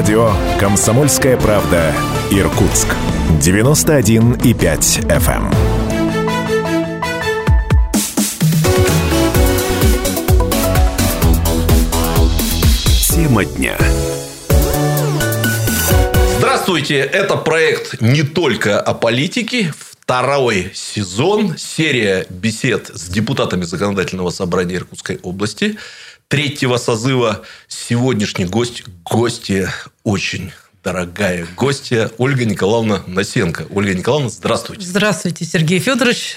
Радио «Комсомольская правда» Иркутск. 91,5 FM. Тема дня. Здравствуйте, это проект не только о политике. Второй сезон, серия бесед с депутатами Законодательного собрания Иркутской области. Третьего созыва сегодняшний гость, гости очень дорогая гостья Ольга Николаевна Насенко. Ольга Николаевна, здравствуйте. Здравствуйте, Сергей Федорович.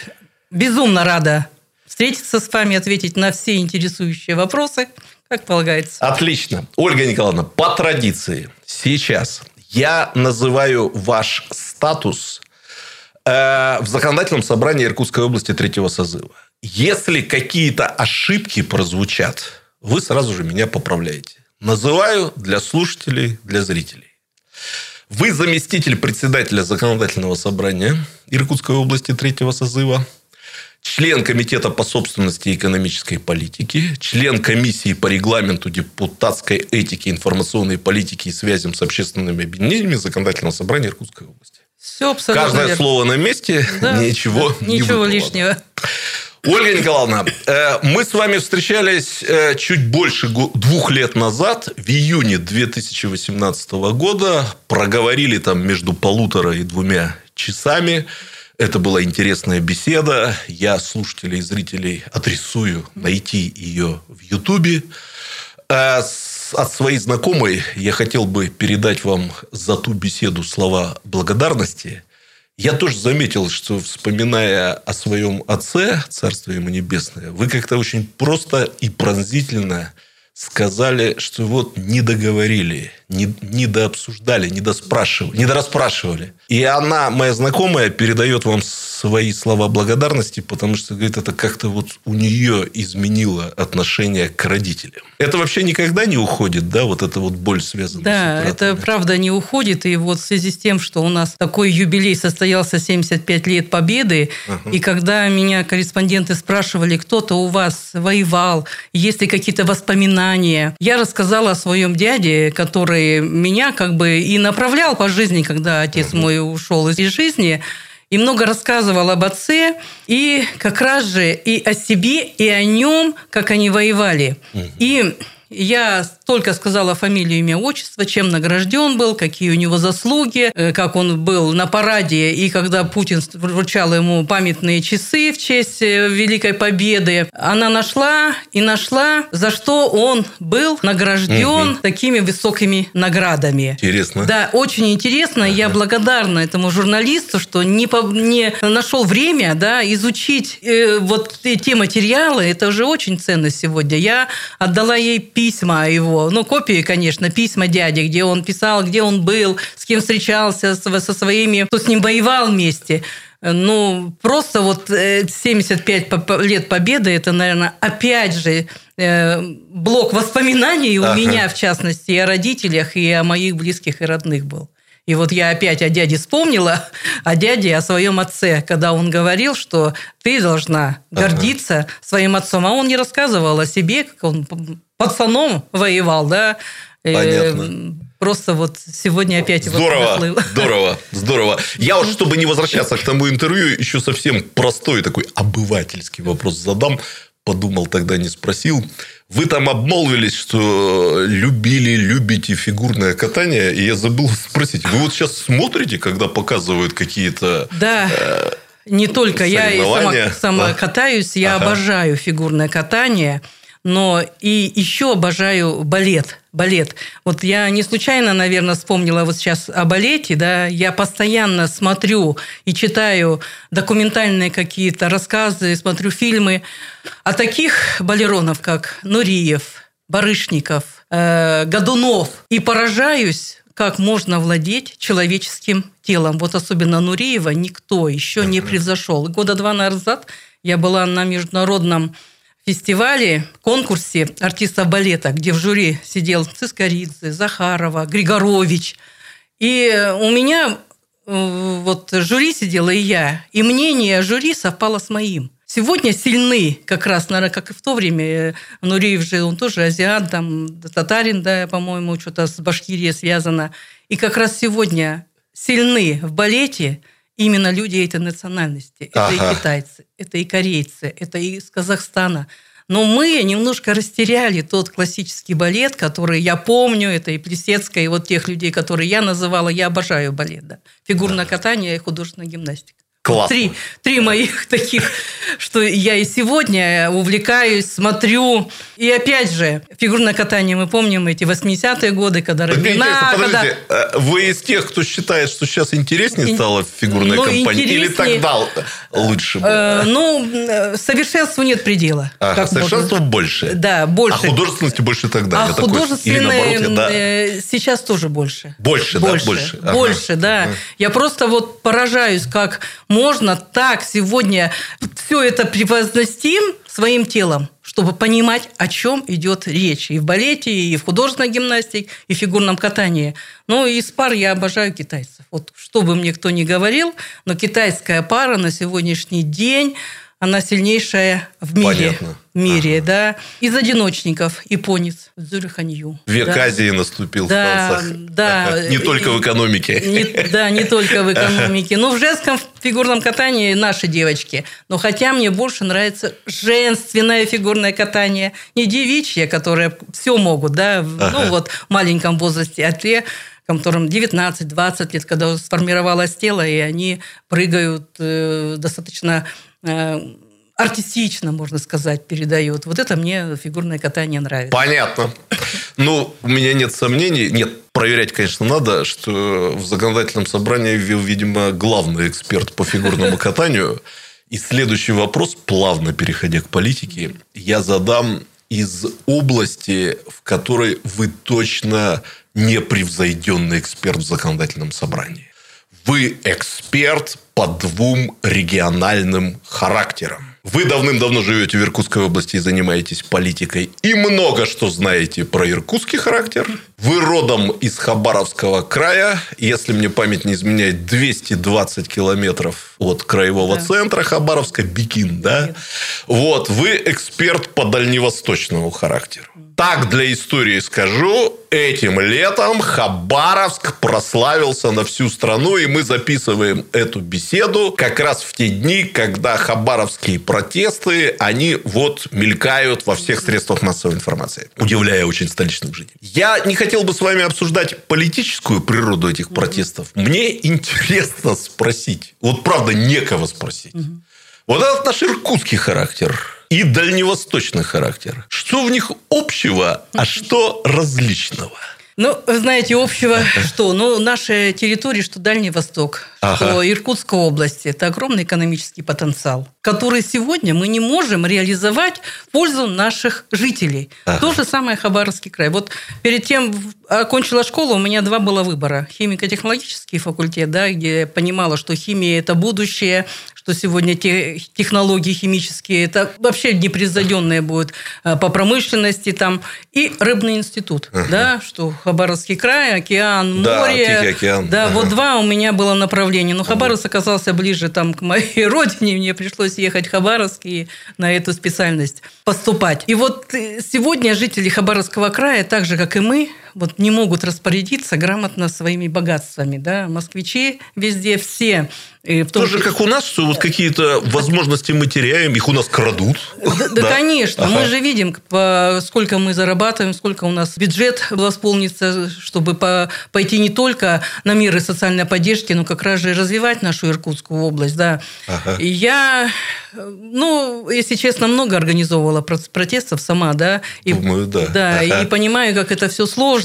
Безумно рада встретиться с вами, ответить на все интересующие вопросы, как полагается. Отлично. Ольга Николаевна, по традиции, сейчас я называю ваш статус э, в законодательном собрании Иркутской области третьего созыва. Если какие-то ошибки прозвучат, вы сразу же меня поправляете. Называю для слушателей, для зрителей. Вы заместитель председателя законодательного собрания Иркутской области третьего созыва, член комитета по собственности и экономической политике, член комиссии по регламенту депутатской этики, информационной политики и связям с общественными объединениями законодательного собрания Иркутской области. Все абсолютно Каждое верно. слово на месте, Да, ничего, да, не Ничего выпало. лишнего. Ольга Николаевна, э, мы с вами встречались э, чуть больше двух лет назад, в июне 2018 года, проговорили там между полутора и двумя часами. Это была интересная беседа. Я слушателей и зрителей адресую найти ее в Ютубе. Э, От своей знакомой я хотел бы передать вам за ту беседу слова благодарности. Я тоже заметил, что вспоминая о своем отце, царствие ему небесное, вы как-то очень просто и пронзительно сказали, что вот не договорили, не, не дообсуждали, не доспрашивали, не дорасспрашивали. И она, моя знакомая, передает вам свои слова благодарности, потому что, говорит, это как-то вот у нее изменило отношение к родителям. Это вообще никогда не уходит, да, вот эта вот боль связана Да, с это утратами? правда не уходит. И вот в связи с тем, что у нас такой юбилей состоялся 75 лет Победы, и когда меня корреспонденты спрашивали, кто-то у вас воевал, есть ли какие-то воспоминания, я рассказала о своем дяде, который меня как бы и направлял по жизни, когда отец мой ушел из жизни. И много рассказывал об отце, и как раз же и о себе, и о нем, как они воевали. И я только сказала фамилию, имя, отчество, чем награжден был, какие у него заслуги, э, как он был на параде, и когда Путин вручал ему памятные часы в честь э, Великой Победы, она нашла и нашла, за что он был награжден такими высокими наградами. Интересно. Да, очень интересно. Я благодарна этому журналисту, что не, по- не нашел время да, изучить э, вот те- те материалы. Это уже очень ценно сегодня. Я отдала ей письма его, ну, копии, конечно, письма дяди, где он писал, где он был, с кем встречался, со своими, кто с ним воевал вместе. Ну, просто вот э, 75 по- по- лет победы, это, наверное, опять же э, блок воспоминаний у Ага. меня, в частности, и о родителях, и о моих близких и родных был. И вот я опять о дяде вспомнила, о дяде, о своем отце, когда он говорил, что ты должна гордиться своим отцом. А он не рассказывал о себе, как он пацаном воевал, да. Э, Понятно. Просто вот сегодня опять его Здорово, наплыл. здорово, здорово. Я вот, чтобы не возвращаться к тому интервью, еще совсем простой такой обывательский вопрос задам. Подумал, тогда не спросил. Вы там обмолвились, что любили, любите фигурное катание, и я забыл спросить. Вы вот сейчас смотрите, когда показывают какие-то... Да. Не только я и сама, сама да? катаюсь, я Ага. обожаю фигурное катание, но и еще обожаю балет. Балет. Вот я не случайно, наверное, вспомнила вот сейчас о балете, да, я постоянно смотрю и читаю документальные какие-то рассказы, смотрю фильмы о таких балеронов, как Нуриев, Барышников, э, Годунов, и поражаюсь, как можно владеть человеческим телом. Вот особенно Нуриева никто еще не превзошел. Года два назад я была на международном фестивале, конкурсе артистов балета, где в жюри сидел Цискоридзе, Захарова, Григорович. И у меня э, вот жюри сидела и я, и мнение жюри совпало с моим. сегодня сильны, как раз, наверное, как и в то время. Э, Нуриев же, он тоже азиат, там, татарин, да, по-моему, что-то с Башкирией связано. И как раз сегодня сильны в балете именно люди этой национальности. Это ага. и китайцы, это и корейцы, это и из Казахстана. Но мы немножко растеряли тот классический балет, который я помню, это и Плесецкая, и вот тех людей, которые я называла, я обожаю балет, да. Фигурное катание и художественная гимнастика. Классно. Три, три моих таких, что я и сегодня увлекаюсь, смотрю. И опять же, фигурное катание, мы помним эти 80-е годы, когда Равина... Подождите, когда... Э, вы из тех, кто считает, что сейчас интереснее стало фигурная ну, компания? Или тогда лучше было? Э, ну, э, совершенству нет предела. А, совершенству можно... больше? Да, больше. А художественности больше тогда? А художественной такой... да. сейчас тоже больше. Больше, больше да? Больше, больше ага. да. Ага. Я просто вот поражаюсь, как можно так сегодня все это превозносим своим телом, чтобы понимать, о чем идет речь и в балете, и в художественной гимнастике, и в фигурном катании. Ну, из пар я обожаю китайцев. Вот что бы мне кто ни говорил, но китайская пара на сегодняшний день она сильнейшая в мире. Понятно. Мире, ага. да. Из одиночников японец Зюриханью. Век да. Азии наступил да, в Да. Ага. Не только в экономике. Не, да, не только в экономике. Ну, в женском фигурном катании наши девочки. Но хотя мне больше нравится женственное фигурное катание. Не девичье, которые все могут, да. Ага. Ну, вот в маленьком возрасте. А те, которым 19-20 лет, когда сформировалось тело, и они прыгают э, достаточно артистично, можно сказать, передает. Вот это мне фигурное катание нравится. Понятно. Ну, у меня нет сомнений. Нет, проверять, конечно, надо, что в законодательном собрании, видимо, главный эксперт по фигурному катанию. И следующий вопрос, плавно переходя к политике, я задам из области, в которой вы точно непревзойденный эксперт в законодательном собрании. Вы эксперт по двум региональным характерам. Вы давным-давно живете в Иркутской области и занимаетесь политикой. И много что знаете про иркутский характер. Вы родом из Хабаровского края. Если мне память не изменяет, 220 километров от краевого да. центра Хабаровска, Бикин, да? Вот, вы эксперт по дальневосточному характеру. Так для истории скажу, этим летом Хабаровск прославился на всю страну, и мы записываем эту беседу как раз в те дни, когда хабаровские протесты, они вот мелькают во всех средствах массовой информации, удивляя очень столичных жителей. Я не хотел бы с вами обсуждать политическую природу этих протестов. Мне интересно спросить, вот правда некого спросить. Вот этот наш иркутский характер – и дальневосточный характер. Что в них общего, а что различного? Ну, знаете, общего что? Ну, наша территория, что Дальний Восток, ага. что Иркутская область, это огромный экономический потенциал, который сегодня мы не можем реализовать в пользу наших жителей. Ага. То же самое Хабаровский край. Вот перед тем окончила школу, у меня два было выбора. Химико-технологический факультет, да, где я понимала, что химия – это будущее, что сегодня те технологии химические, это вообще непревзойденные будут э, по промышленности там. И рыбный институт, ага. да, что Хабаровский край, океан, да, море. Тихий океан. Да, ага. вот два у меня было направления. Но Хабаровск оказался ближе там к моей родине, мне пришлось ехать в Хабаровск и на эту специальность поступать. И вот э, сегодня жители Хабаровского края, так же, как и мы, вот не могут распорядиться грамотно своими богатствами. Да? Москвичи везде все и в том, Тоже как у нас, вот какие-то возможности мы теряем, их у нас крадут. Да, да. конечно. Ага. Мы же видим, сколько мы зарабатываем, сколько у нас бюджет восполнится, чтобы пойти не только на меры социальной поддержки, но как раз же развивать нашу Иркутскую область. Да. Ага. И я, ну, если честно, много организовывала протестов сама, да. И, Думаю, да. Да, ага. и понимаю, как это все сложно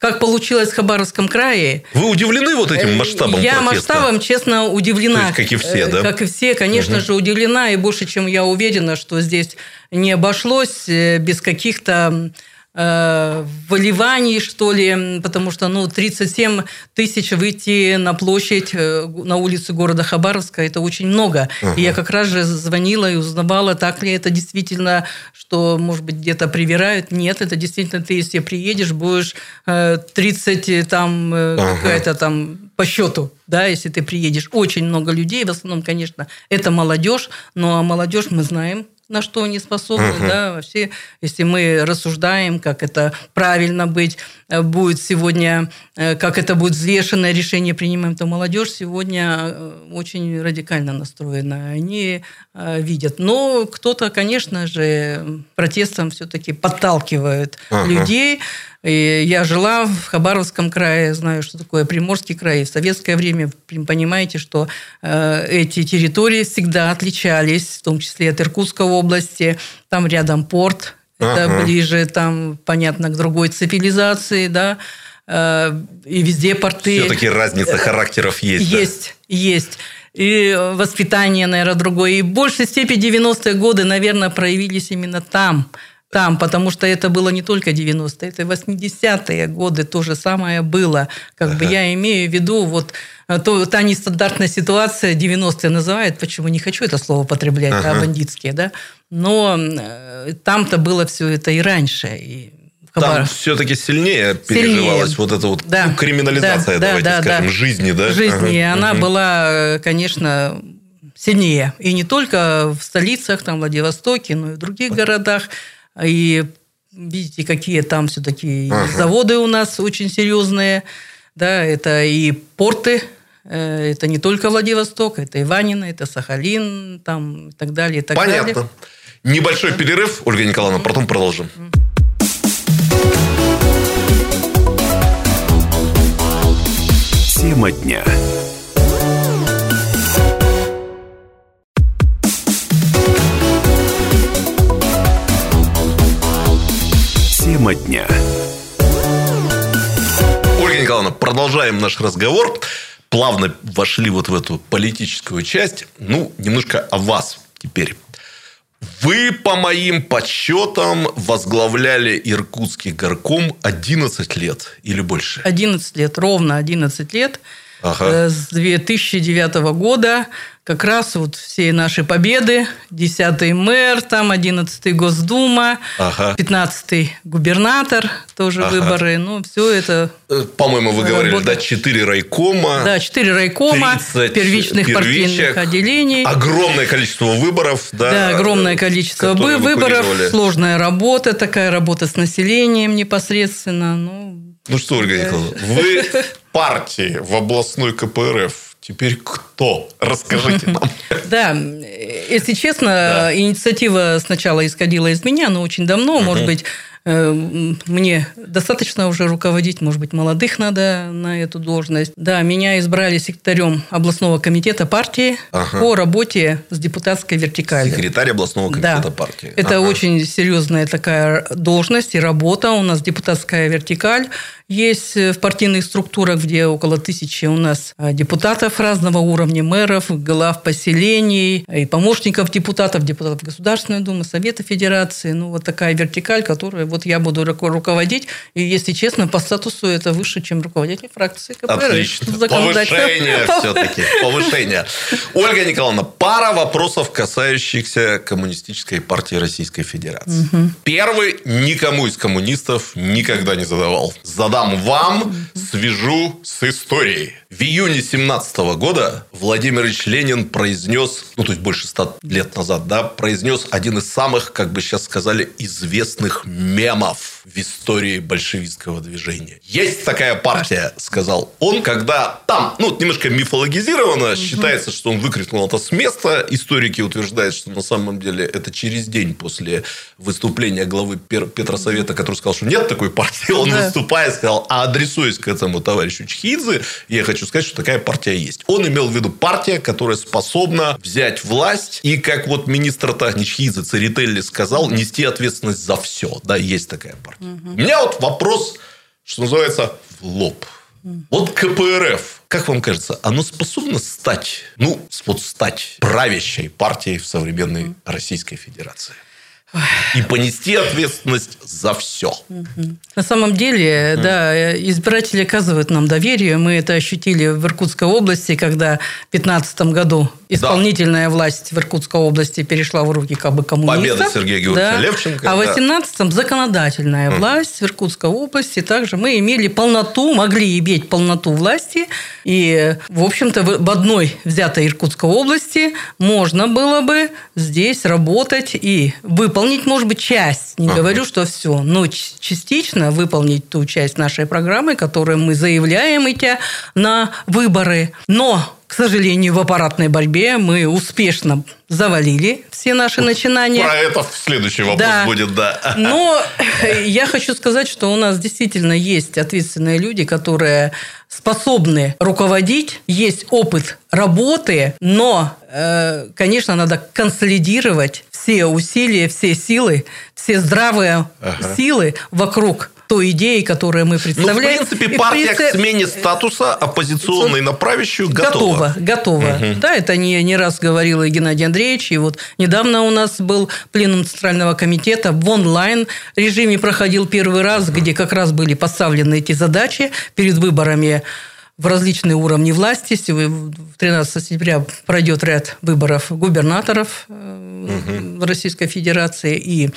как получилось в Хабаровском крае. Вы удивлены вот этим масштабом Я протеста? масштабом, честно, удивлена. есть, как и все, да? Как и все, конечно угу. же, удивлена. И больше, чем я уверена, что здесь не обошлось э, без каких-то э, выливаний, что ли, потому что ну, 37 тысяч выйти на площадь, э, на улицы города Хабаровска, это очень много. Ага. И я как раз же звонила и узнавала, так ли это действительно, что, может быть, где-то привирают. Нет, это действительно ты, если приедешь, будешь 30 э, там, ага. какая-то там по счету, да, если ты приедешь. Очень много людей, в основном, конечно, это молодежь, но молодежь мы знаем, на что они способны, uh-huh. да, вообще, если мы рассуждаем, как это правильно быть, э, будет сегодня, э, как это будет взвешенное решение принимаем, то молодежь сегодня э, очень радикально настроена, они видят. Но кто-то, конечно же, протестом все-таки подталкивает uh-huh. людей, и я жила в Хабаровском крае, знаю, что такое Приморский край. В советское время понимаете, что э, эти территории всегда отличались, в том числе от Иркутской области. Там рядом порт, это ага. ближе, там, понятно, к другой цивилизации, да. Э, и везде порты. Все-таки разница характеров есть. Есть, да? есть и воспитание, наверное, другое. И в большей степени 90-е годы, наверное, проявились именно там там, потому что это было не только 90-е, это 80-е годы то же самое было. Как ага. бы я имею в виду вот э, то, та нестандартная ситуация 90-е называют, почему не хочу это слово употреблять, ага. а бандитские, да, но э, там-то было все это и раньше, и там все-таки сильнее, сильнее переживалась вот эта вот да. ну, криминализация, да, давайте да, скажем, да. жизни, да? Жизни, ага. она угу. была, конечно, сильнее. И не только в столицах, там, Владивостоке, но и в других городах. И видите, какие там все-таки ага. заводы у нас очень серьезные. Да, это и порты, э, это не только Владивосток, это и Ванина, это Сахалин, там и так далее. И так Понятно. Далее. Небольшой перерыв, Ольга Николаевна, потом продолжим. Тема дня. Тема дня. Ольга Николаевна, продолжаем наш разговор. Плавно вошли вот в эту политическую часть. Ну, немножко о вас теперь. Вы, по моим подсчетам, возглавляли Иркутский горком 11 лет или больше? 11 лет, ровно 11 лет. Ага. Э, с 2009 года как раз вот все наши победы, 10-й мэр, там 11-й Госдума, ага. 15-й губернатор, тоже ага. выборы, ну, все это... Э, по-моему, вы говорили, работает. да, 4 райкома. Да, 4 райкома, первичных первичек, партийных отделений. Огромное количество выборов, да. Да, огромное количество выборов, сложная работа, такая работа с населением непосредственно, ну... Ну что, Ольга Николаевна, вы партии в областной КПРФ теперь кто? Расскажите нам. Да, если честно, инициатива сначала исходила из меня, но очень давно, может быть, мне достаточно уже руководить, может быть, молодых надо на эту должность. Да, меня избрали секретарем областного комитета партии ага. по работе с депутатской вертикалью. Секретарь областного комитета да. партии. Это ага. очень серьезная такая должность и работа. У нас депутатская вертикаль есть в партийных структурах, где около тысячи у нас а, депутатов разного уровня, мэров, глав поселений, и помощников депутатов, депутатов Государственной Думы, Совета Федерации. Ну, вот такая вертикаль, которая вот я буду руководить. И, если честно, по статусу это выше, чем руководитель фракции КПРФ. Отлично. Повышение все-таки. Повышение. Ольга Николаевна, пара вопросов, касающихся Коммунистической партии Российской Федерации. Угу. Первый никому из коммунистов никогда не задавал. Задам вам, свяжу с историей. В июне 17 года Владимир Ильич Ленин произнес, ну, то есть больше ста лет назад, да, произнес один из самых, как бы сейчас сказали, известных мемов в истории большевистского движения. Есть такая партия, сказал он, когда там, ну, немножко мифологизировано, считается, что он выкрикнул это с места. Историки утверждают, что на самом деле это через день после выступления главы Петросовета, который сказал, что нет такой партии, он да. выступая сказал, а адресуясь к этому товарищу Чхидзе, я хочу сказать, что такая партия есть. Он имел в виду партия, которая способна взять власть и, как вот министр Тахничхидзе Церетелли сказал, нести ответственность за все. Да, есть такая партия. Угу. У меня вот вопрос, что называется, в лоб. Вот КПРФ, как вам кажется, оно способно стать, ну, вот стать правящей партией в современной Российской Федерации? И понести ответственность за все. На самом деле, да, избиратели оказывают нам доверие. Мы это ощутили в Иркутской области, когда в 2015 году исполнительная да. власть в Иркутской области перешла в руки как бы коммунистов. Победа Сергея Георгиевича да. Левченко. А в 18-м законодательная власть в Иркутской области. Также мы имели полноту, могли иметь полноту власти. И, в общем-то, в одной взятой Иркутской области можно было бы здесь работать и выполнить, может быть, часть. Не ага. говорю, что все, но частично выполнить ту часть нашей программы, которую мы заявляем, идя на выборы. Но к сожалению, в аппаратной борьбе мы успешно завалили все наши начинания. Про это следующий вопрос да. будет, да. Но я хочу сказать, что у нас действительно есть ответственные люди, которые способны руководить, есть опыт работы, но, э, конечно, надо консолидировать все усилия, все силы, все здравые ага. силы вокруг той идеи, которую мы представляем. Ну, в принципе, партия принцип... к смене статуса оппозиционной на правящую готова. Готова, готова. Угу. Да, это не, не раз говорил и Геннадий Андреевич. И вот недавно у нас был пленум Центрального комитета в онлайн режиме проходил первый раз, угу. где как раз были поставлены эти задачи перед выборами в различные уровни власти. 13 сентября пройдет ряд выборов губернаторов угу. Российской Федерации и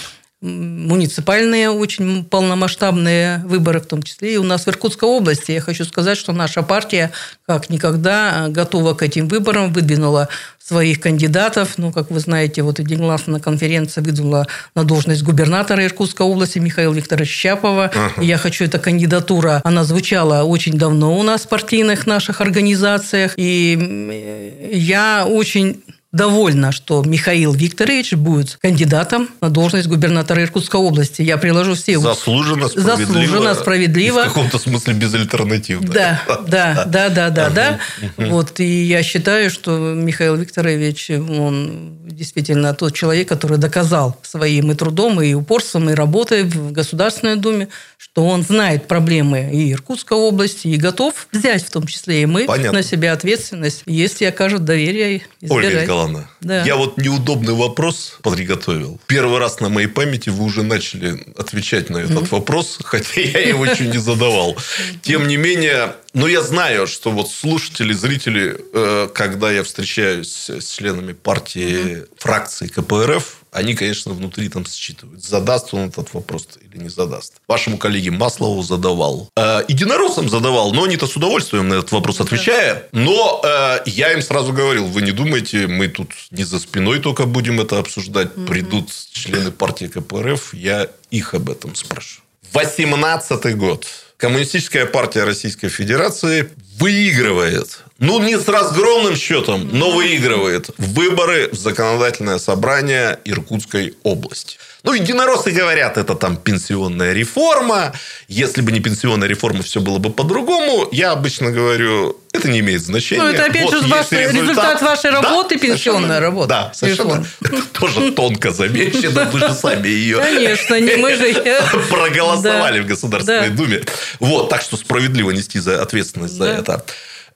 муниципальные очень полномасштабные выборы, в том числе и у нас в Иркутской области. Я хочу сказать, что наша партия как никогда готова к этим выборам, выдвинула своих кандидатов. Ну, как вы знаете, вот единогласно на конференции выдвинула на должность губернатора Иркутской области Михаила Викторовича Щапова. Ага. Я хочу, эта кандидатура, она звучала очень давно у нас в партийных наших организациях. И я очень довольна, что Михаил Викторович будет кандидатом на должность губернатора Иркутской области. Я приложу все... Заслуженно, справедливо. Заслуженно, справедливо. в каком-то смысле безальтернативно. Да, да, да, да, да, да. Вот, и я считаю, что Михаил Викторович, он действительно тот человек, который доказал своим и трудом, и упорством, и работой в Государственной Думе, что он знает проблемы и Иркутской области, и готов взять в том числе и мы Понятно. на себя ответственность, если окажут доверие избирать. Ольга Николаевна, да. я вот неудобный вопрос приготовил. Первый раз на моей памяти вы уже начали отвечать на этот mm-hmm. вопрос, хотя я его еще не задавал. Тем не менее, ну, я знаю, что вот слушатели, зрители, э, когда я встречаюсь с членами партии, фракции КПРФ, они, конечно, внутри там считывают, задаст он этот вопрос или не задаст. Вашему коллеге Маслову задавал. Э, единороссам задавал, но они-то с удовольствием на этот вопрос отвечая. Но э, я им сразу говорил, вы не думайте, мы тут не за спиной только будем это обсуждать. Придут члены партии КПРФ, я их об этом спрошу. 18 год. Коммунистическая партия Российской Федерации выигрывает ну, не с разгромным счетом, но выигрывает выборы в законодательное собрание Иркутской области. Ну, единороссы говорят, это там пенсионная реформа. Если бы не пенсионная реформа, все было бы по-другому. Я обычно говорю, это не имеет значения. Ну, это опять вот же ваш результат. результат вашей работы, да, пенсионная работа. Да, совершенно. Это тоже тонко замечено. Вы же сами ее Конечно, не мы же проголосовали в Государственной Думе. Вот, так что справедливо нести за ответственность за это.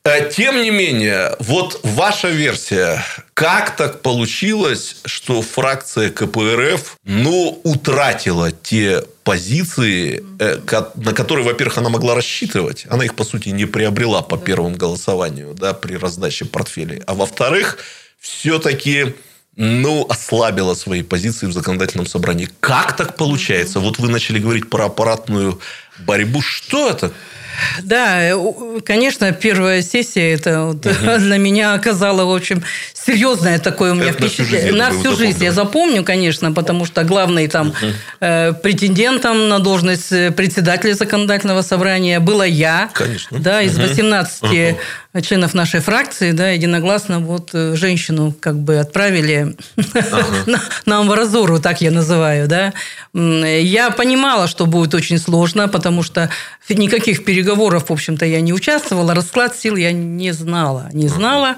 Э, тем не менее, вот ваша версия, как так получилось, что фракция КПРФ, ну, утратила те позиции, э, на которые, во-первых, она могла рассчитывать. Она их, по сути, не приобрела по первому голосованию, да, при раздаче портфелей. А во-вторых, все-таки ну, ослабила свои позиции в законодательном собрании. Как так получается? Вот вы начали говорить про аппаратную борьбу. Что это? Да, конечно, первая сессия это вот угу. для меня оказала, в общем, серьезное такое у меня это впечатление. На всю жизнь, на всю жизнь я запомню, конечно, потому что главный там угу. э, претендентом на должность председателя законодательного собрания была я. Конечно. Да, из 18 угу членов нашей фракции, да, единогласно вот э, женщину как бы отправили ага. на амбразуру, так я называю, да. Я понимала, что будет очень сложно, потому что никаких переговоров, в общем-то, я не участвовала, расклад сил я не знала, не знала.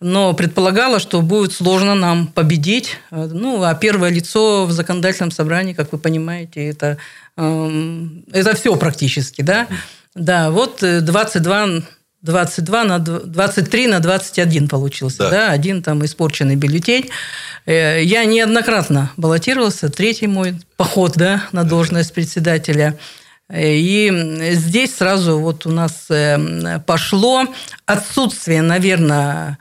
но предполагала, что будет сложно нам победить. Ну, а первое лицо в законодательном собрании, как вы понимаете, это, эм, это все практически, да. Да, вот 22 э, 22 на 23 на 21 получился, да. да, один там испорченный бюллетень. Э, я неоднократно баллотировался, третий мой поход, да, на должность председателя. И здесь сразу вот у нас э, пошло отсутствие, наверное,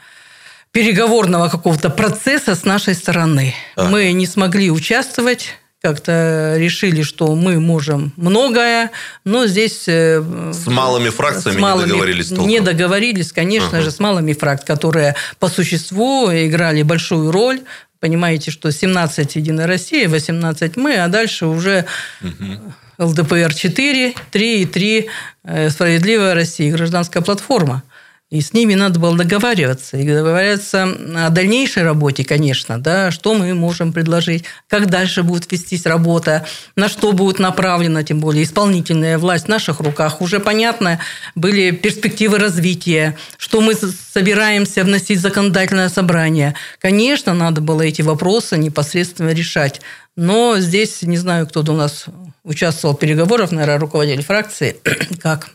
переговорного какого-то процесса с нашей стороны. Ага. Мы не смогли участвовать как-то решили, что мы можем многое, но здесь... э, С малыми фракциями с малыми- не договорились толком. Не договорились, конечно Ага. же, с малыми фракциями, которые по существу играли большую роль. Понимаете, что 17 Единая Россия, 18 мы, а дальше уже ЛДПР 4, 3 и 3 э, Справедливая Россия, гражданская платформа. И с ними надо было договариваться. И договариваться о дальнейшей работе, конечно, да, что мы можем предложить, как дальше будет вестись работа, на что будет направлена, тем более исполнительная власть в наших руках. Уже понятно были перспективы развития, что мы собираемся вносить в законодательное собрание. Конечно, надо было эти вопросы непосредственно решать. Но здесь, не знаю, кто у нас участвовал в переговорах, наверное, руководитель фракции, как.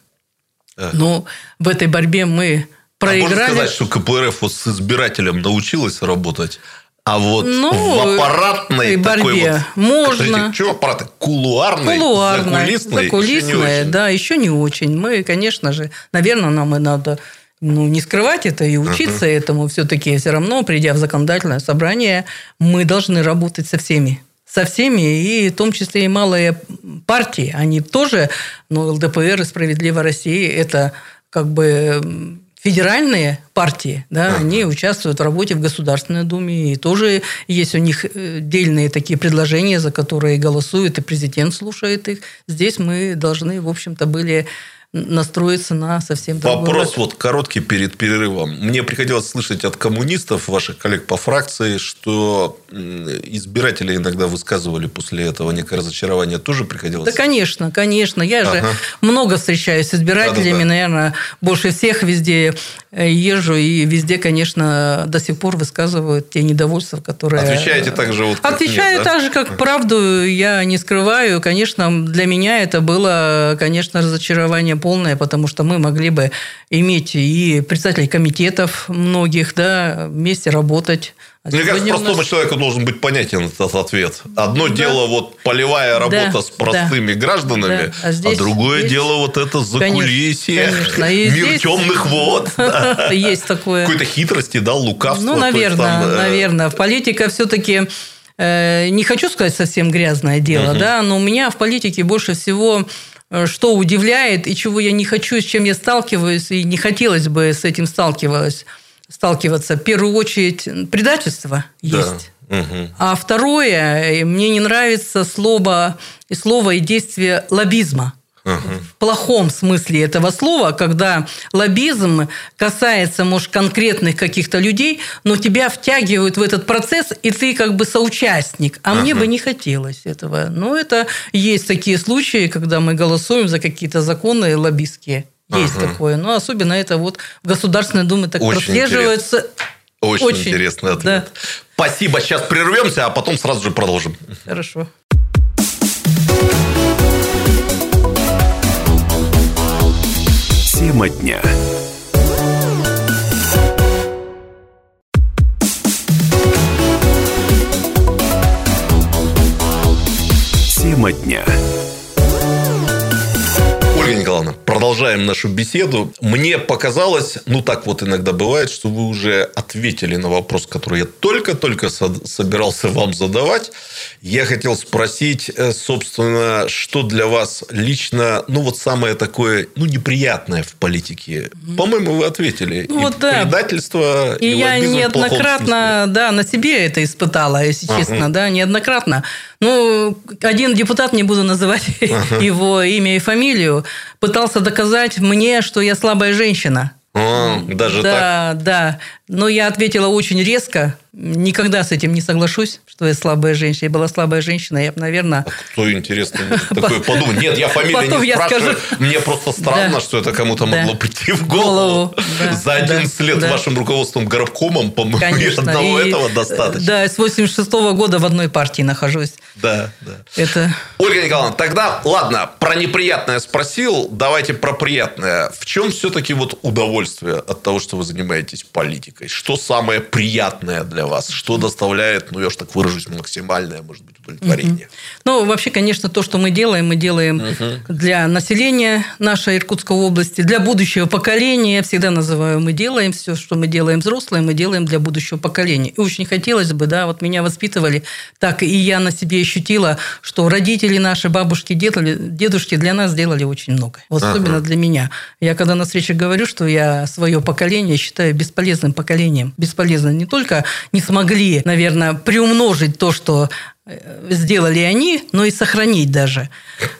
Ага. Но в этой борьбе мы А можно проиграли. сказать, что КПРФ вот с избирателем научилась работать, а вот Ну, в аппаратной и такой борьбе вот... можно. Что аппараты? Кулуарной, Кулуарная, закулисной? закулисная, Еще да, еще не очень. Мы, конечно же, наверное, нам и надо ну, не скрывать это и учиться этому. Все-таки все равно, придя в законодательное собрание, мы должны работать со всеми. Со всеми, и в том числе и малые партии. Они тоже, ну, ЛДПР и «Справедливая Россия» – это как бы федеральные партии, да, они участвуют в работе в Государственной Думе, и тоже есть у них э, дельные такие предложения, за которые голосуют, и президент слушает их. Здесь мы должны, в общем-то, были настроиться на совсем другой Вопрос вот короткий перед перерывом. Мне приходилось слышать от коммунистов, ваших коллег по фракции, что избиратели иногда высказывали после этого некое разочарование. Тоже приходилось? Да, конечно, конечно. Я же Ага. много встречаюсь с избирателями, Да-да-да. наверное, больше всех везде езжу, и везде, конечно, до сих пор высказывают те недовольства, которые... Отвечаете так же вот, Отвечаю нет, да? так же, как правду, я не скрываю. Конечно, для меня это было, конечно, разочарование полное, потому что мы могли бы иметь и председателей комитетов многих, да, вместе работать. А Мне кажется, сегодня у простому человеку должен быть понятен этот ответ. Одно Да. дело вот полевая работа Да, с простыми да, гражданами, да. А а, здесь другое есть- дело вот это закулисье, конечно. И мир здесь- темных вод. Есть такое. какой-то хитрости, да, лукавства. Ну, наверное, там, э, наверное. В политика все-таки не хочу сказать совсем грязное дело, да, но у меня в политике больше всего э, что удивляет и чего я не хочу, с чем я сталкиваюсь, и не хотелось бы с этим сталкивалась, сталкиваться. В первую очередь, предательство да. есть. Мгм. А второе, мне не нравится слово и слово и действие лоббизма. В плохом смысле этого слова, когда лоббизм касается, может, конкретных каких-то людей, но тебя втягивают в этот процесс, и ты как бы соучастник. А мне бы не хотелось этого. Но это есть такие случаи, когда мы голосуем за какие-то законы лоббистские. Есть Ага. такое. Но особенно это вот в Государственной Думе так Очень прослеживается. Очень, Очень, интересный ответ. да. Спасибо. Сейчас прервемся, а потом сразу же продолжим. Хорошо. Тема дня. Тема дня. Продолжаем нашу беседу. Мне показалось, ну так вот иногда бывает, что вы уже ответили на вопрос, который я только-только со- собирался вам задавать. Я хотел спросить, э, собственно, что для вас лично, ну вот самое такое, ну неприятное в политике. По-моему, вы ответили. Ну И вот да. предательство, И, и, я неоднократно, да, на себе это испытала, если честно, да, неоднократно. Ну, один депутат, не буду называть его имя и фамилию, пытался доказать мне, что я слабая женщина. А, даже так? да, да. Но я ответила очень резко. Никогда с этим не соглашусь, что я слабая женщина. Я была слабая женщина, я бы, наверное... Кто интересно такое подумать? Нет, я фамилию Потом не спрашиваю. скажу. Мне просто странно, Да. что это кому-то Да. могло прийти в голову. Голову, да, За 11 да, лет да. вашим руководством горкомом, по-моему, Конечно. одного И, этого достаточно. Да, с 86 года в одной партии нахожусь. Да, да. Это... Ольга Николаевна, тогда, ладно, про неприятное спросил, давайте про приятное. В чем все-таки вот удовольствие от того, что вы занимаетесь политикой? Что самое приятное для вас? Что доставляет, ну, я уж так выражусь, максимальное, может быть, удовлетворение? Ну, вообще, конечно, то, что мы делаем, мы делаем для населения нашей Иркутской области, для будущего поколения. Я всегда называю, мы делаем все, что мы делаем взрослые, мы делаем для будущего поколения. И очень хотелось бы, да, вот меня воспитывали так, и я на себе ощутила, что родители наши, бабушки, дедушки для нас сделали очень много. Вот особенно ага. для меня. Я когда на встрече говорю, что я свое поколение считаю бесполезным поколением. Бесполезным не только не смогли, наверное, приумножить то, что сделали они, но и сохранить даже.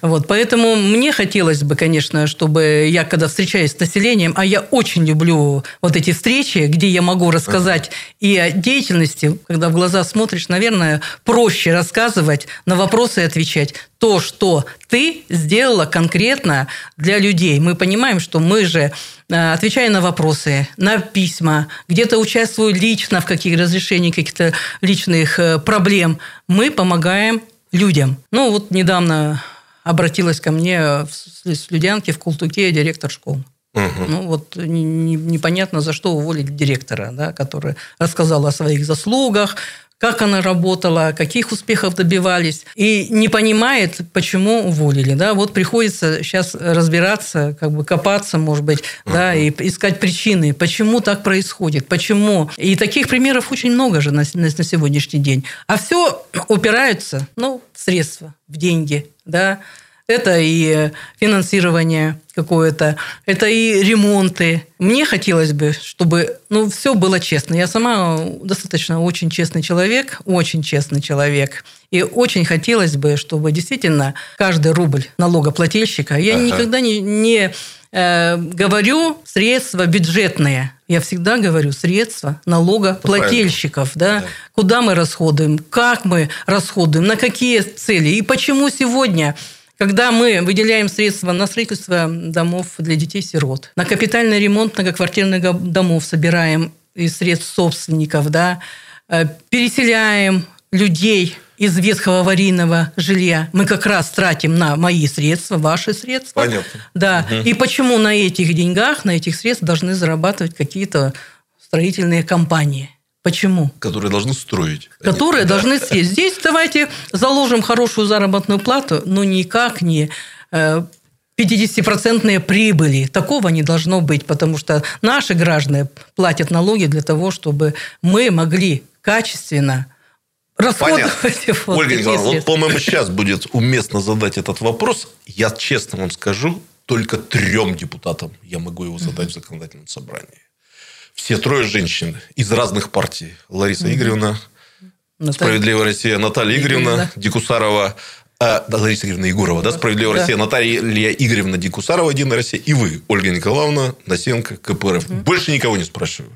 Вот, поэтому мне хотелось бы, конечно, чтобы я, когда встречаюсь с населением, а я очень люблю вот эти встречи, где я могу рассказать и о деятельности, когда в глаза смотришь, наверное, проще рассказывать, на вопросы отвечать то, что ты сделала конкретно для людей. Мы понимаем, что мы же, э, отвечая на вопросы, на письма, где-то участвуя лично в каких разрешениях каких-то личных э, проблем, мы помогаем людям. Ну, вот недавно обратилась ко мне в Слюдянке, в Култуке директор школы. Угу. Ну, вот непонятно, за что уволить директора, да, который рассказал о своих заслугах, как она работала, каких успехов добивались, и не понимает, почему уволили. Да? Вот приходится сейчас разбираться, как бы копаться, может быть, да, и искать причины, почему так происходит, почему. И таких примеров очень много же на, на, на сегодняшний день. А все упираются ну, в средства, в деньги, да, это и финансирование какое-то, это и ремонты. Мне хотелось бы, чтобы ну, все было честно. Я сама достаточно очень честный человек, очень честный человек. И очень хотелось бы, чтобы действительно каждый рубль налогоплательщика, я ага. никогда не, не э, говорю средства бюджетные. Я всегда говорю средства налогоплательщиков. Да? Да. Куда мы расходуем, как мы расходуем, на какие цели и почему сегодня когда мы выделяем средства на строительство домов для детей-сирот, на капитальный ремонт многоквартирных домов собираем из средств собственников, да, э, переселяем людей из ветхого аварийного жилья мы как раз тратим на мои средства, ваши средства. Понятно. Да. Угу. И почему на этих деньгах, на этих средствах должны зарабатывать какие-то строительные компании? Почему? Которые должны строить. Которые Они, должны строить. Здесь давайте заложим хорошую заработную плату, но никак не 50-процентные э, прибыли. Такого не должно быть, потому что наши граждане платят налоги для того, чтобы мы могли качественно расходовать. Вот Ольга Николаевна, вот, по-моему, сейчас будет уместно задать этот вопрос. Я честно вам скажу, только трем депутатам я могу его задать в законодательном собрании. Все трое женщин из разных партий. Лариса Игоревна, Наталья. Справедливая Россия, Наталья Игоревна, Игоревна. Дикусарова, а, да, Лариса Игоревна Егорова, да, Справедливая да. Россия, Наталья Игоревна Дикусарова, Единая Россия, и вы, Ольга Николаевна Насенко, КПРФ. Угу. Больше никого не спрашиваю.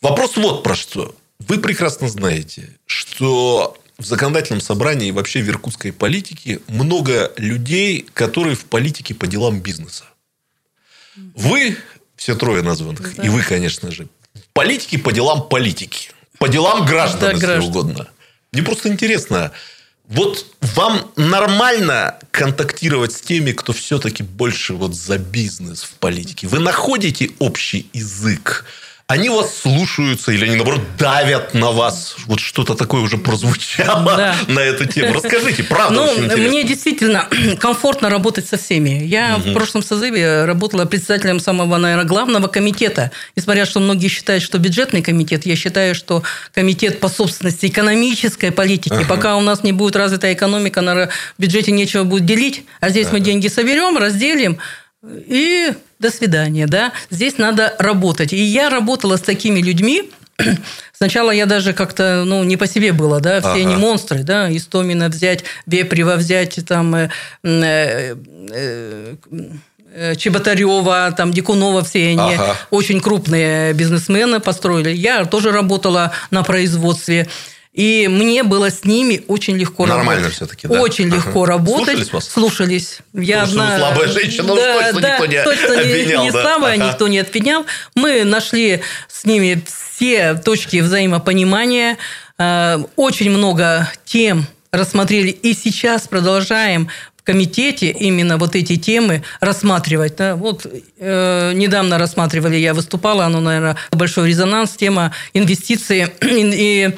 Вопрос вот про что. Вы прекрасно знаете, что в законодательном собрании и вообще в иркутской политике много людей, которые в политике по делам бизнеса. Вы все трое названных, да. и вы, конечно же, политики по делам политики, по делам граждан, да, если граждан. угодно. Мне просто интересно, вот вам нормально контактировать с теми, кто все-таки больше вот за бизнес в политике? Вы находите общий язык? Они вас слушаются или они, наоборот, давят на вас. Вот что-то такое уже прозвучало да. на эту тему. Расскажите, правда, Ну, мне действительно комфортно работать со всеми. Я угу. в прошлом созыве работала председателем самого, наверное, главного комитета. Несмотря, что многие считают, что бюджетный комитет, я считаю, что комитет по собственности экономической политики. Ага. Пока у нас не будет развита экономика, на бюджете нечего будет делить. А здесь ага. мы деньги соберем, разделим, и до свидания, да. Здесь надо работать. И я работала с такими людьми, Сначала я даже как-то, ну, не по себе было, да, все ага. они монстры, да, Истомина взять, Вепрева взять, там, э, э, э, Чеботарева, там, Дикунова, все они ага. очень крупные бизнесмены построили. Я тоже работала на производстве. И мне было с ними очень легко Нормально работать. все-таки, да? Очень ага. легко работать. Слушались вас? Слушались. Я Потому одна... слабая женщина, да, точно да, никто не точно обвинял. Не, не да? слабая, ага. никто не отменял. Мы нашли с ними все точки в э, Очень много тем рассмотрели. И сейчас продолжаем комитете именно вот эти темы рассматривать. Да? Вот э, недавно рассматривали, я выступала, оно, наверное, большой резонанс, тема инвестиции и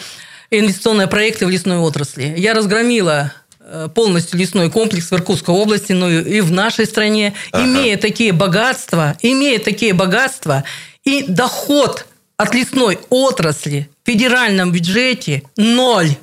инвестиционные проекты в лесной отрасли. Я разгромила э, полностью лесной комплекс в Иркутской области, но и в нашей стране, ага. имея такие богатства, имея такие богатства и доход от лесной отрасли в федеральном бюджете ноль.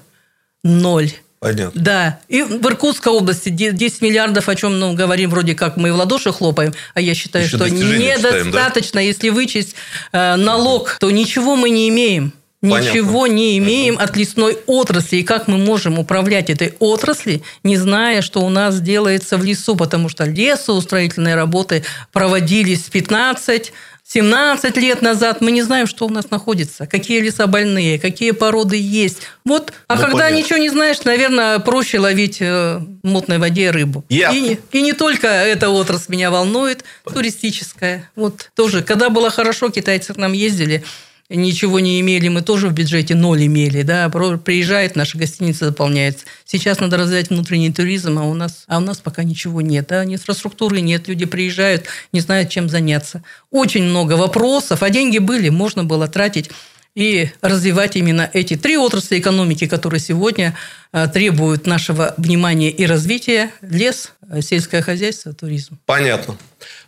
Ноль. Понятно. Да. И в Иркутской области 10 миллиардов, о чем ну, говорим, вроде как мы в ладоши хлопаем, а я считаю, Еще что недостаточно, считаем, да? если вычесть э, налог, то ничего мы не имеем. Понятно. Ничего не имеем от лесной отрасли. И как мы можем управлять этой отрасли, не зная, что у нас делается в лесу, потому что лесоустроительные работы проводились 15 17 лет назад мы не знаем, что у нас находится, какие леса больные, какие породы есть. Вот, а ну, когда понятно. ничего не знаешь, наверное, проще ловить э, в мутной воде рыбу. Я... И, и не только эта отрасль меня волнует, туристическая. Вот тоже, когда было хорошо, китайцы к нам ездили, ничего не имели, мы тоже в бюджете ноль имели, да, приезжает, наша гостиница заполняется. Сейчас надо развивать внутренний туризм, а у нас, а у нас пока ничего нет, да, инфраструктуры нет, люди приезжают, не знают, чем заняться. Очень много вопросов, а деньги были, можно было тратить и развивать именно эти три отрасли экономики, которые сегодня а, требуют нашего внимания и развития. Лес, сельское хозяйство, туризм. Понятно.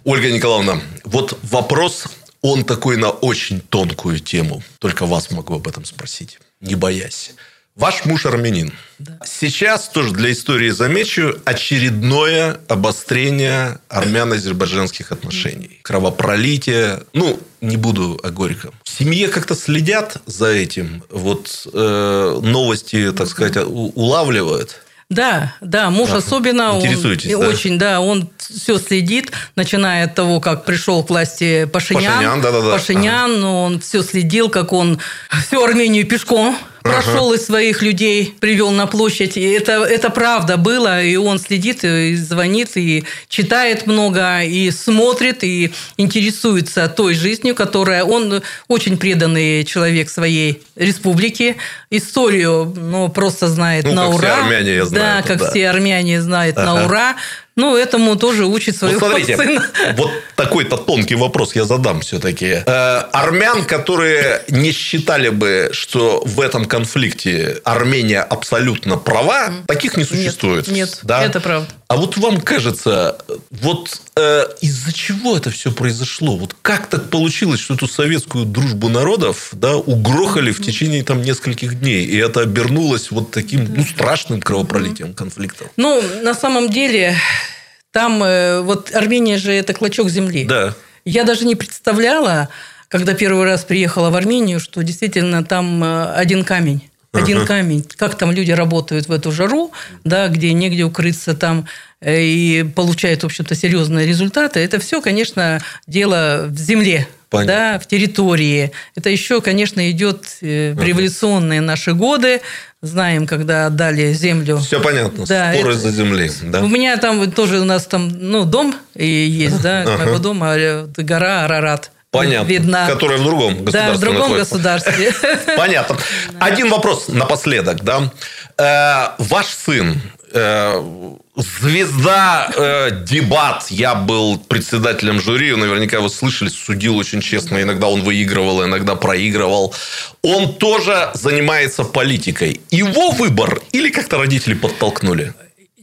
Ольга Николаевна, вот вопрос он такой на очень тонкую тему. Только вас могу об этом спросить, не боясь. Ваш муж армянин. Да. Сейчас тоже для истории замечу очередное обострение армяно-азербайджанских отношений. Кровопролитие. Ну, не буду о горьком. В семье как-то следят за этим. Вот э, новости, так сказать, улавливают. Да, да, муж ага. особенно он, да? очень, да, он все следит, начиная от того, как пришел к власти Пашинян. Пашинян, да, да, да. Пашинян, ага. он все следил, как он всю Армению пешком прошел из своих людей, привел на площадь. И это, это правда было, и он следит, и звонит, и читает много, и смотрит, и интересуется той жизнью, которая... Он очень преданный человек своей республике. Историю ну, просто знает ну, на как ура. Все армяне знают, да, как да. все армяне знают ага. на ура. Ну, этому тоже учит своего вот смотрите, сына. Вот такой-то тонкий вопрос я задам все-таки. Э, армян, которые не считали бы, что в этом конфликте Армения абсолютно права, таких не существует. Нет, нет да? это правда. А вот вам кажется, вот э, из-за чего это все произошло? Вот как так получилось, что эту советскую дружбу народов да, угрохали в течение там нескольких дней, и это обернулось вот таким ну, страшным кровопролитием, конфликтом? Ну, на самом деле, там э, вот Армения же это клочок земли. Да. Я даже не представляла, когда первый раз приехала в Армению, что действительно там э, один камень один камень. Как там люди работают в эту жару, да, где негде укрыться там э, и получают, в общем-то, серьезные результаты. Это все, конечно, дело в земле. Понятно. Да, в территории. Это еще, конечно, идет э, в революционные наши годы. Знаем, когда отдали землю. Все понятно. Да, Споры из-за земли. Да? У меня там тоже у нас там ну, дом есть, да, моего дома, э, гора Арарат. Понятно. Видна. Которая в другом государстве. Да, в другом находится. государстве. Понятно. Один вопрос напоследок. Да? Э, ваш сын, э, звезда э, дебат. Я был председателем жюри. Наверняка вы слышали, судил очень честно. Иногда он выигрывал, иногда проигрывал. Он тоже занимается политикой. Его выбор или как-то родители подтолкнули?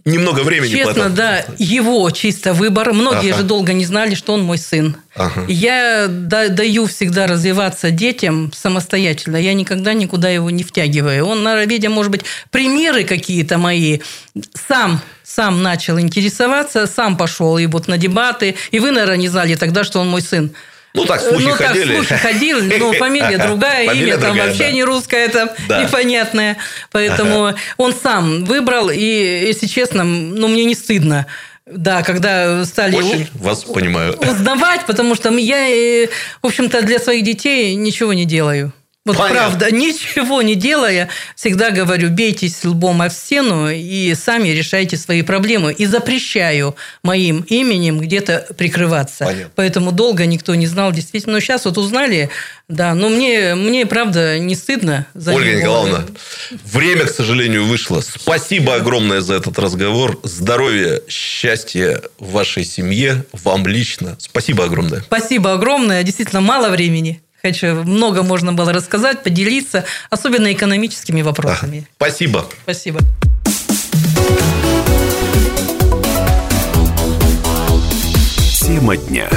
Немного времени. Честно, потом. да, его чисто выбор. Многие ага. же долго не знали, что он мой сын. Ага. Я даю всегда развиваться детям самостоятельно. Я никогда никуда его не втягиваю. Он, видя, может быть, примеры какие-то мои, сам сам начал интересоваться, сам пошел и вот на дебаты. И вы, наверное, не знали тогда, что он мой сын. Ну, так слухи ну, ходили. Так, слухи ходили, но фамилия другая, фамилия имя другая, там вообще да. не русское, это да. непонятное. Поэтому ага. он сам выбрал, и, если честно, ну, мне не стыдно. Да, когда стали Очень вас понимаю. узнавать, потому что я, в общем-то, для своих детей ничего не делаю. Вот Понятно. правда, ничего не делая, всегда говорю, бейтесь лбом о стену и сами решайте свои проблемы. И запрещаю моим именем где-то прикрываться. Понятно. Поэтому долго никто не знал, действительно. Но сейчас вот узнали, да. Но мне, мне правда, не стыдно за Ольга него. Николаевна, время, к сожалению, вышло. Спасибо огромное за этот разговор. Здоровья, счастья в вашей семье, вам лично. Спасибо огромное. Спасибо огромное. Действительно, мало времени. Хочу, много можно было рассказать, поделиться, особенно экономическими вопросами. А, спасибо. Спасибо. Тема дня.